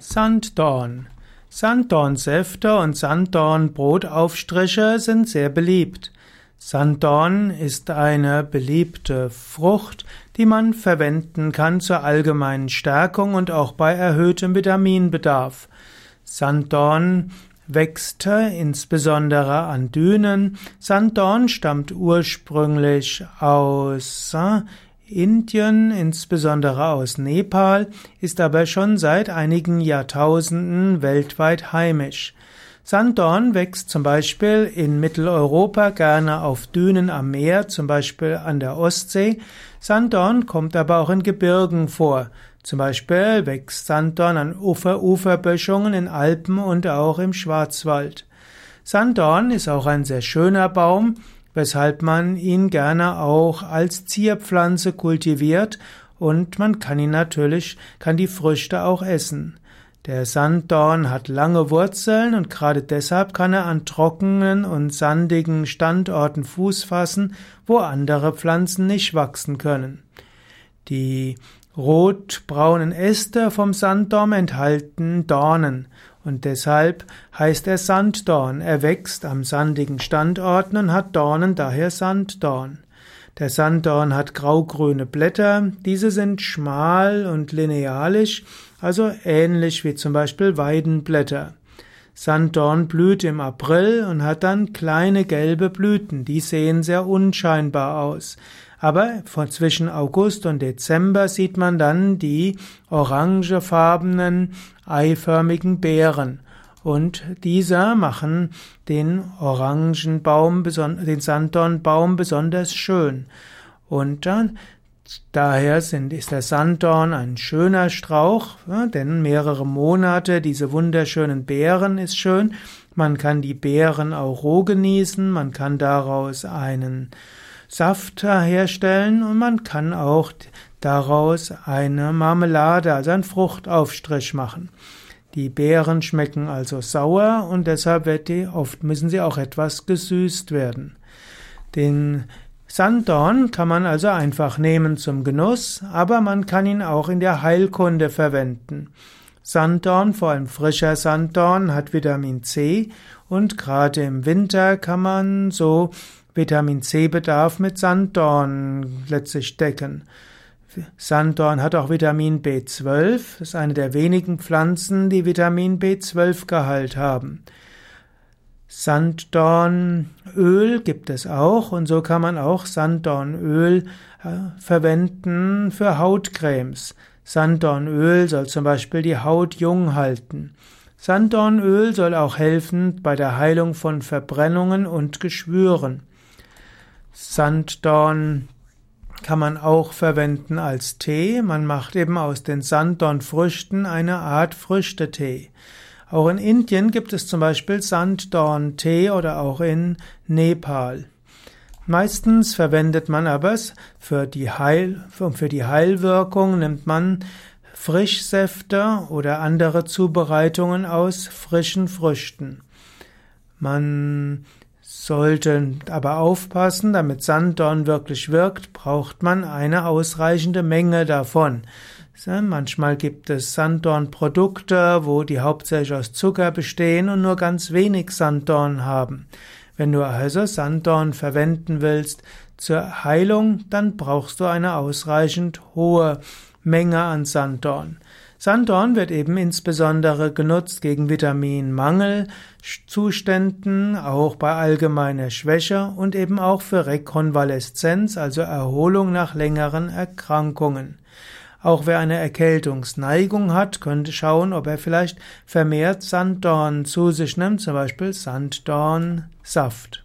Sanddorn. Sanddornsäfte und Sanddornbrotaufstriche sind sehr beliebt. Sanddorn ist eine beliebte Frucht, die man verwenden kann zur allgemeinen Stärkung und auch bei erhöhtem Vitaminbedarf. Sanddorn wächst insbesondere an Dünen. Sanddorn stammt ursprünglich aus äh, Indien, insbesondere aus Nepal, ist aber schon seit einigen Jahrtausenden weltweit heimisch. Sanddorn wächst zum Beispiel in Mitteleuropa gerne auf Dünen am Meer, zum Beispiel an der Ostsee. Sanddorn kommt aber auch in Gebirgen vor. Zum Beispiel wächst Sanddorn an Ufer-Uferböschungen in Alpen und auch im Schwarzwald. Sanddorn ist auch ein sehr schöner Baum, weshalb man ihn gerne auch als Zierpflanze kultiviert und man kann ihn natürlich, kann die Früchte auch essen. Der Sanddorn hat lange Wurzeln und gerade deshalb kann er an trockenen und sandigen Standorten Fuß fassen, wo andere Pflanzen nicht wachsen können. Die rotbraunen Äste vom Sanddorn enthalten Dornen und deshalb heißt er Sanddorn. Er wächst am sandigen Standorten und hat Dornen, daher Sanddorn. Der Sanddorn hat graugrüne Blätter, diese sind schmal und linealisch, also ähnlich wie zum Beispiel Weidenblätter. Sanddorn blüht im April und hat dann kleine gelbe Blüten, die sehen sehr unscheinbar aus. Aber von zwischen August und Dezember sieht man dann die orangefarbenen, eiförmigen Beeren. Und diese machen den Orangenbaum, den Sanddornbaum besonders schön. Und dann Daher sind, ist der Sanddorn ein schöner Strauch, denn mehrere Monate diese wunderschönen Beeren ist schön. Man kann die Beeren auch roh genießen, man kann daraus einen Saft herstellen und man kann auch daraus eine Marmelade, also einen Fruchtaufstrich machen. Die Beeren schmecken also sauer und deshalb wird die, oft müssen sie auch etwas gesüßt werden. Den Sanddorn kann man also einfach nehmen zum Genuss, aber man kann ihn auch in der Heilkunde verwenden. Sanddorn, vor allem frischer Sanddorn, hat Vitamin C und gerade im Winter kann man so Vitamin C-Bedarf mit Sanddorn letztlich decken. Sanddorn hat auch Vitamin B12, das ist eine der wenigen Pflanzen, die Vitamin B12-Gehalt haben. Sanddornöl gibt es auch und so kann man auch Sanddornöl äh, verwenden für Hautcremes. Sanddornöl soll zum Beispiel die Haut jung halten. Sanddornöl soll auch helfen bei der Heilung von Verbrennungen und Geschwüren. Sanddorn kann man auch verwenden als Tee. Man macht eben aus den Sanddornfrüchten eine Art Früchtetee. Auch in Indien gibt es zum Beispiel Sanddorn-Tee oder auch in Nepal. Meistens verwendet man aber es für die, Heil, für die Heilwirkung nimmt man Frischsäfte oder andere Zubereitungen aus frischen Früchten. Man sollte aber aufpassen, damit Sanddorn wirklich wirkt, braucht man eine ausreichende Menge davon. Manchmal gibt es Sanddornprodukte, wo die hauptsächlich aus Zucker bestehen und nur ganz wenig Sanddorn haben. Wenn du also Sanddorn verwenden willst zur Heilung, dann brauchst du eine ausreichend hohe Menge an Sanddorn. Sanddorn wird eben insbesondere genutzt gegen Vitaminmangelzuständen, auch bei allgemeiner Schwäche und eben auch für Rekonvaleszenz, also Erholung nach längeren Erkrankungen. Auch wer eine Erkältungsneigung hat, könnte schauen, ob er vielleicht vermehrt Sanddorn zu sich nimmt, zum Beispiel Sanddornsaft.